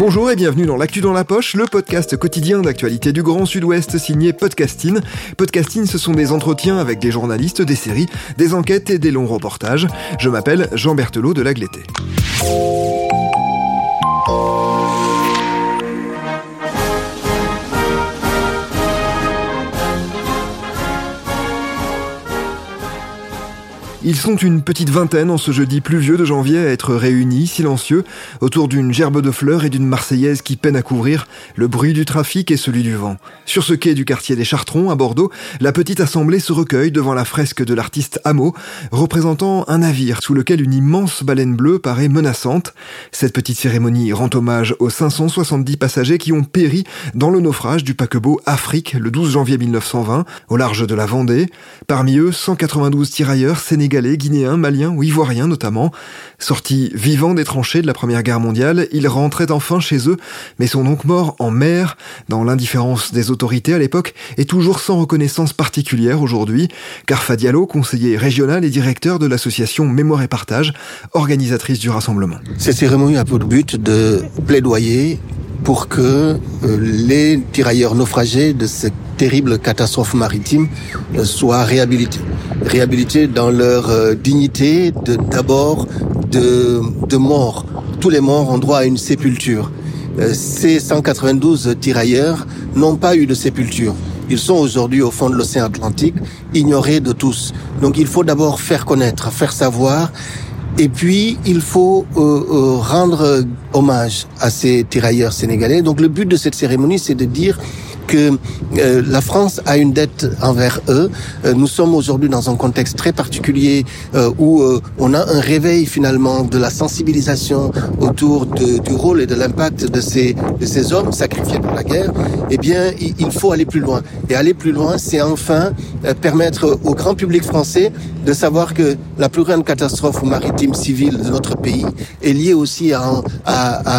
Bonjour et bienvenue dans l'actu dans la poche, le podcast quotidien d'actualité du Grand Sud-Ouest signé Podcasting. Podcasting, ce sont des entretiens avec des journalistes, des séries, des enquêtes et des longs reportages. Je m'appelle Jean Berthelot de Lagleté. Ils sont une petite vingtaine en ce jeudi pluvieux de janvier à être réunis, silencieux, autour d'une gerbe de fleurs et d'une Marseillaise qui peine à couvrir le bruit du trafic et celui du vent. Sur ce quai du quartier des Chartrons, à Bordeaux, la petite assemblée se recueille devant la fresque de l'artiste Hameau, représentant un navire sous lequel une immense baleine bleue paraît menaçante. Cette petite cérémonie rend hommage aux 570 passagers qui ont péri dans le naufrage du paquebot Afrique le 12 janvier 1920, au large de la Vendée. Parmi eux, 192 tirailleurs sénégalais guinéens, maliens ou ivoiriens notamment. Sortis vivants des tranchées de la Première Guerre mondiale, ils rentraient enfin chez eux, mais sont donc morts en mer, dans l'indifférence des autorités à l'époque, et toujours sans reconnaissance particulière aujourd'hui, car Fadialo, conseiller régional et directeur de l'association Mémoire et Partage, organisatrice du rassemblement. Cette cérémonie a pour but de plaidoyer pour que euh, les tirailleurs naufragés de cette terrible catastrophe maritime euh, soient réhabilités. Réhabilités dans leur euh, dignité d'abord de, de mort. Tous les morts ont droit à une sépulture. Ces 192 tirailleurs n'ont pas eu de sépulture. Ils sont aujourd'hui au fond de l'océan Atlantique, ignorés de tous. Donc il faut d'abord faire connaître, faire savoir et puis, il faut euh, euh, rendre hommage à ces tirailleurs sénégalais. Donc, le but de cette cérémonie, c'est de dire que euh, la France a une dette envers eux. Euh, nous sommes aujourd'hui dans un contexte très particulier euh, où on a un réveil finalement de la sensibilisation autour du rôle et de l'impact de ces hommes sacrifiés pour la guerre. Eh bien, il, faut aller plus loin. Et aller plus loin, c'est enfin permettre au grand public français de savoir que la plus grande catastrophe maritime civile de notre pays est liée aussi à,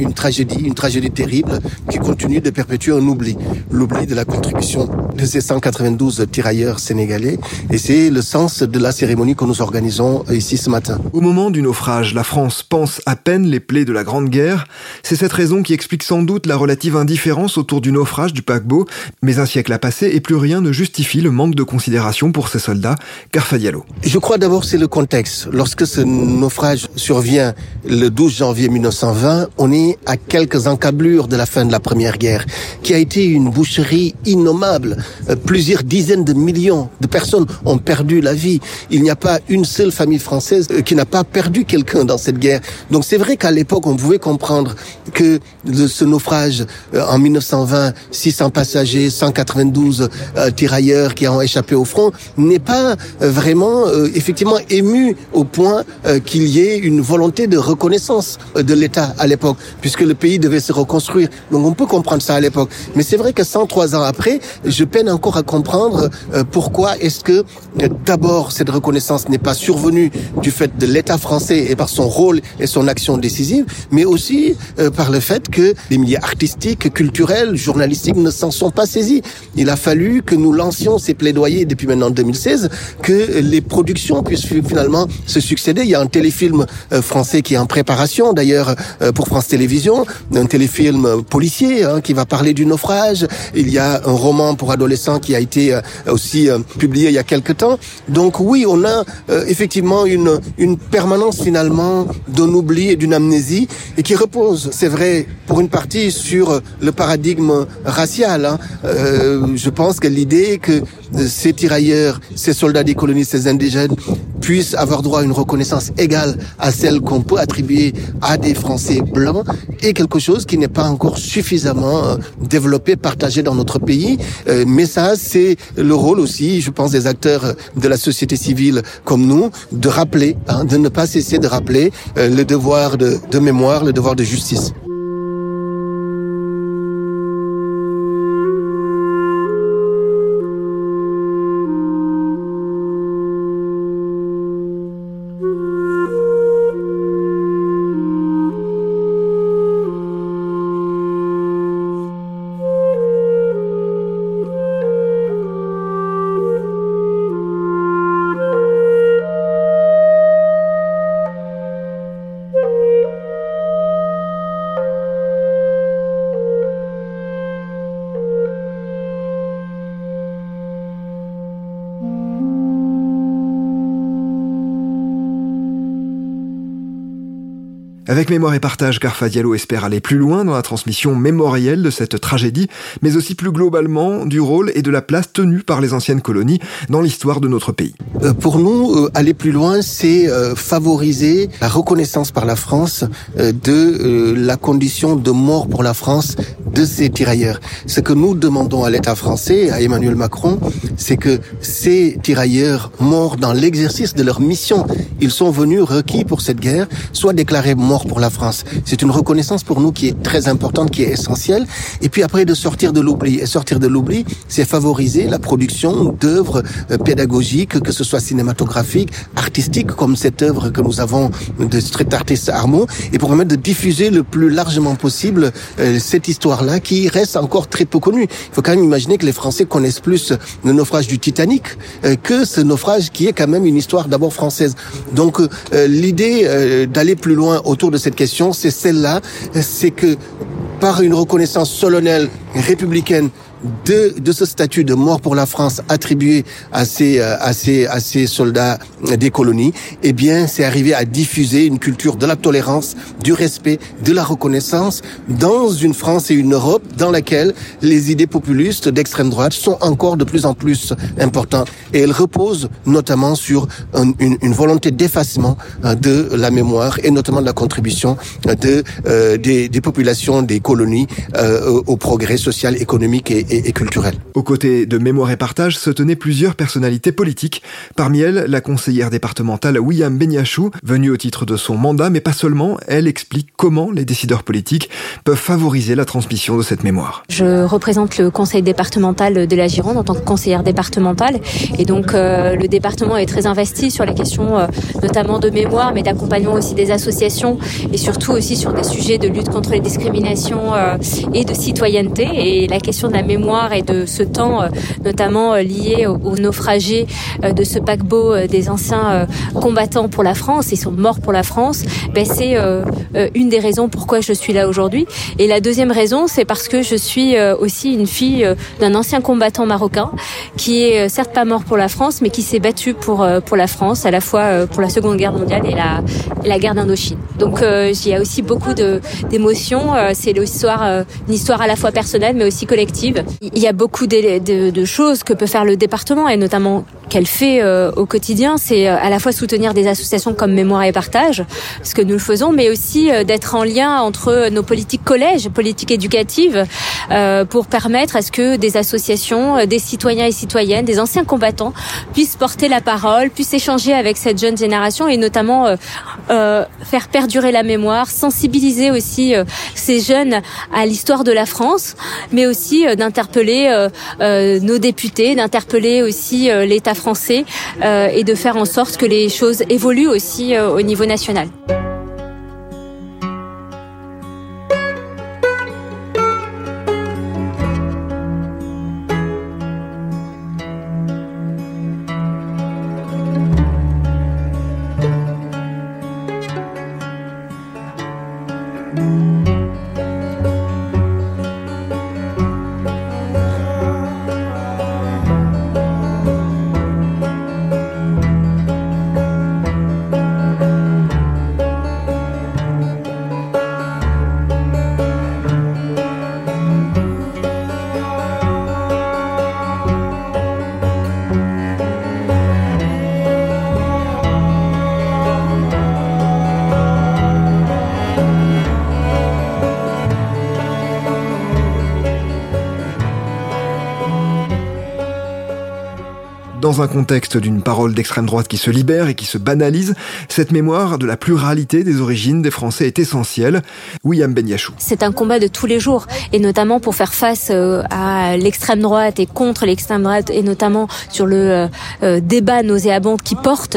une tragédie, une tragédie terrible qui continue de perpétuer un oubli de la contribution de ces 192 tirailleurs sénégalais. Et c'est le sens de la cérémonie que nous organisons ici ce matin. Au moment du naufrage, la France pense à peine les plaies de la Grande Guerre. C'est cette raison qui explique sans doute la relative indifférence autour du naufrage du paquebot. Mais un siècle a passé et plus rien ne justifie le manque de considération pour ces soldats. Carfa Diallo. Je crois d'abord c'est le contexte. Lorsque ce naufrage survient le 12 janvier 1920, on est à quelques encablures de la fin de la Première Guerre, qui a été une boucherie innommable. Euh, plusieurs dizaines de millions de personnes ont perdu la vie. Il n'y a pas une seule famille française euh, qui n'a pas perdu quelqu'un dans cette guerre. Donc c'est vrai qu'à l'époque, on pouvait comprendre que ce naufrage euh, en 1920, 600 passagers, 192 tirailleurs qui ont échappé au front, n'est pas vraiment effectivement ému au point qu'il y ait une volonté de reconnaissance de l'État à l'époque, puisque le pays devait se reconstruire. Donc on peut comprendre ça à l'époque. Mais c'est vrai que sans trois ans après, je peine encore à comprendre euh, pourquoi est-ce que euh, d'abord cette reconnaissance n'est pas survenue du fait de l'État français et par son rôle et son action décisive, mais aussi euh, par le fait que les milieux artistiques, culturels, journalistiques ne s'en sont pas saisis. Il a fallu que nous lancions ces plaidoyers depuis maintenant 2016, que les productions puissent finalement se succéder. Il y a un téléfilm français qui est en préparation d'ailleurs pour France Télévisions, un téléfilm policier hein, qui va parler du naufrage. Il y a un roman pour adolescents qui a été euh, aussi euh, publié il y a quelque temps. Donc oui, on a euh, effectivement une, une permanence finalement d'un oubli et d'une amnésie et qui repose, c'est vrai, pour une partie sur le paradigme racial. Hein. je pense que l'idée que ces tirailleurs, ces soldats des colonies, ces indigènes puissent avoir droit à une reconnaissance égale à celle qu'on peut attribuer à des Français blancs est quelque chose qui n'est pas encore suffisamment euh, développé, partagé dans notre pays. Euh, mais ça, c'est le rôle aussi, je pense, des acteurs de la société civile comme nous, de rappeler, hein, de ne pas cesser de rappeler euh, le devoir de, de mémoire, le devoir de justice. Avec Mémoire et Partage, Carfa Diallo espère aller plus loin dans la transmission mémorielle de cette tragédie, mais aussi plus globalement du rôle et de la place tenue par les anciennes colonies dans l'histoire de notre pays. Euh, pour nous, euh, aller plus loin, c'est euh, favoriser la reconnaissance par la France de la condition de mort pour la France de ces tirailleurs. Ce que nous demandons à l'État français, à Emmanuel Macron, c'est que ces tirailleurs morts dans l'exercice de leur mission, ils sont venus requis pour cette guerre, soient déclarés morts pour la France. C'est une reconnaissance pour nous qui est très importante, qui est essentielle. Et puis après, de sortir de l'oubli. Et sortir de l'oubli, c'est favoriser la production d'œuvres euh, pédagogiques, que ce soit cinématographiques, artistiques, comme cette œuvre que nous avons de street artist Armo, et pour permettre de diffuser le plus largement possible euh, cette histoire-là, qui reste encore très peu connue. Il faut quand même imaginer que les Français connaissent plus le naufrage du Titanic euh, que ce naufrage qui est quand même une histoire d'abord française. Donc l'idée d'aller plus loin autour de cette question, c'est celle-là, c'est que par une reconnaissance solennelle républicaine de, de ce statut de mort pour la France attribué à ces, euh, à ces, à ces soldats des colonies, eh bien, c'est arrivé à diffuser une culture de la tolérance, du respect, de la reconnaissance dans une France et une Europe dans laquelle les idées populistes d'extrême droite sont encore de plus en plus importantes. Et elles reposent notamment sur une, une, volonté d'effacement euh, de la mémoire et notamment de la contribution de, euh, des, des, populations des colonies euh, au progrès social, économique et, et, culturel. Aux côtés de Mémoire et Partage se tenaient plusieurs personnalités politiques. Parmi elles, la conseillère départementale William Beniachou, venue au titre de son mandat, mais pas seulement, elle explique comment les décideurs politiques peuvent favoriser la transmission de cette mémoire. Je représente le conseil départemental de la Gironde en tant que conseillère départementale et donc euh, le département est très investi sur les questions euh, notamment de mémoire mais d'accompagnement aussi des associations et surtout aussi sur des sujets de lutte contre les discriminations euh, et de citoyenneté et la question de la mémoire et de ce temps, euh, notamment euh, lié aux naufragés euh, de ce paquebot des anciens combattants pour la France, ils sont morts pour la France, ben c'est une des raisons pourquoi je suis là aujourd'hui. Et la deuxième raison, c'est parce que je suis aussi une fille d'un ancien combattant marocain qui est certes pas mort pour la France, mais qui s'est battu pour pour la France, à la fois pour la Seconde Guerre mondiale et la la guerre d'Indochine. Donc il y a aussi beaucoup d'émotions. c'est l'histoire, une histoire à la fois personnelle mais aussi collective. Il y a beaucoup de, choses que peut faire le département et notamment qu'elle fait euh, au quotidien, c'est euh, à la fois soutenir des associations comme Mémoire et Partage, ce que nous le faisons, mais aussi euh, d'être en lien entre nos politiques collèges, politiques éducatives, pour permettre à ce que des associations, des citoyens et citoyennes, des anciens combattants puissent porter la parole, puissent échanger avec cette jeune génération et notamment faire perdurer la mémoire, sensibiliser aussi ces jeunes à l'histoire de la France, mais aussi d'interpeller nos députés, d'interpeller aussi l'État français euh, et de faire en sorte que les choses évoluent aussi euh, au niveau national. Dans un contexte d'une parole d'extrême droite qui se libère et qui se banalise, cette mémoire de la pluralité des origines des Français est essentielle. William Benyachou. C'est un combat de tous les jours, et notamment pour faire face euh, à l'extrême droite et contre l'extrême droite, et notamment sur le euh, euh, débat nauséabond qui porte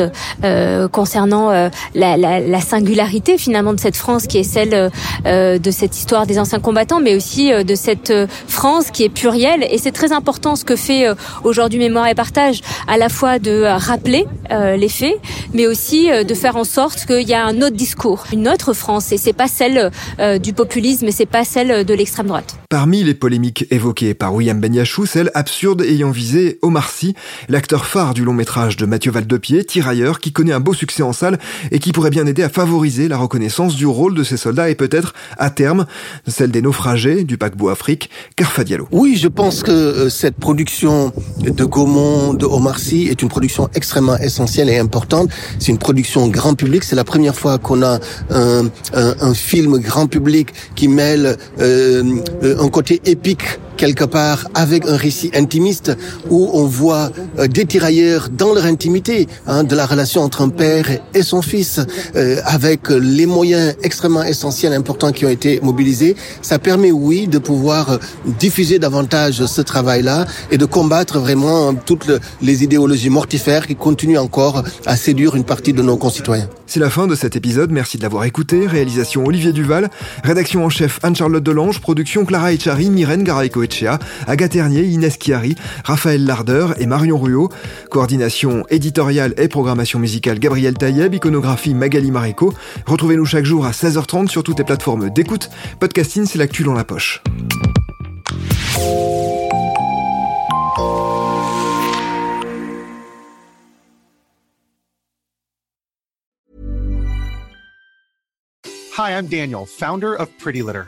concernant la, la, la, singularité finalement de cette France qui est celle de cette histoire des anciens combattants, mais aussi de cette France qui est plurielle. Et c'est très important ce que fait aujourd'hui Mémoire et Partage, à la fois de rappeler les faits, mais aussi de faire en sorte qu'il y a un autre discours, une autre France, et c'est pas celle du populisme, c'est pas celle de l'extrême droite. Parmi les polémiques évoquées par William Benyachou, celle absurde ayant visé Omar Sy, l'acteur phare du long métrage de Mathieu Valdepied, Tirailleur, qui connaît un beau succès en salle et qui pourrait bien aider à favoriser la reconnaissance du rôle de ces soldats et peut-être, à terme, celle des naufragés du paquebot Afrique, Carfa Diallo. Oui, je pense que euh, cette production de Gaumont, de Omar Sy, est une production extrêmement essentielle et importante. C'est une production grand public. C'est la première fois qu'on a un, film grand public qui mêle euh, euh un côté épique quelque part avec un récit intimiste où on voit euh, des tirailleurs dans leur intimité hein, de la relation entre un père et son fils euh, avec les moyens extrêmement essentiels importants qui ont été mobilisés. Ça permet oui de pouvoir euh, diffuser davantage ce travail-là et de combattre vraiment toutes les idéologies mortifères qui continuent encore à séduire une partie de nos concitoyens. C'est la fin de cet épisode, merci de l'avoir écouté. Réalisation Olivier Duval, rédaction en chef Anne-Charlotte Delange, production Clara Echari, Myrène Garaïco Echea, Agathe Ternier, Inès Chiari, Raphaël Larder et Marion Ruot. Coordination éditoriale et programmation musicale Gabriel Taïeb, iconographie Magali Marico. Retrouvez-nous chaque jour à 16h30 sur toutes les plateformes d'écoute. Podcasting, c'est l'actu dans la poche. Hi, I'm Daniel, founder of Pretty Litter.